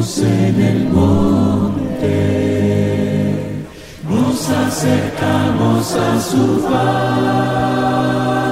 en el monte, nos acercamos a su paz,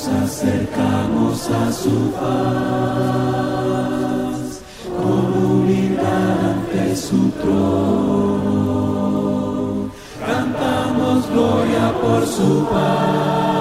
nos acercamos a su paz, con humildad ante su trono. Cantamos gloria por su paz.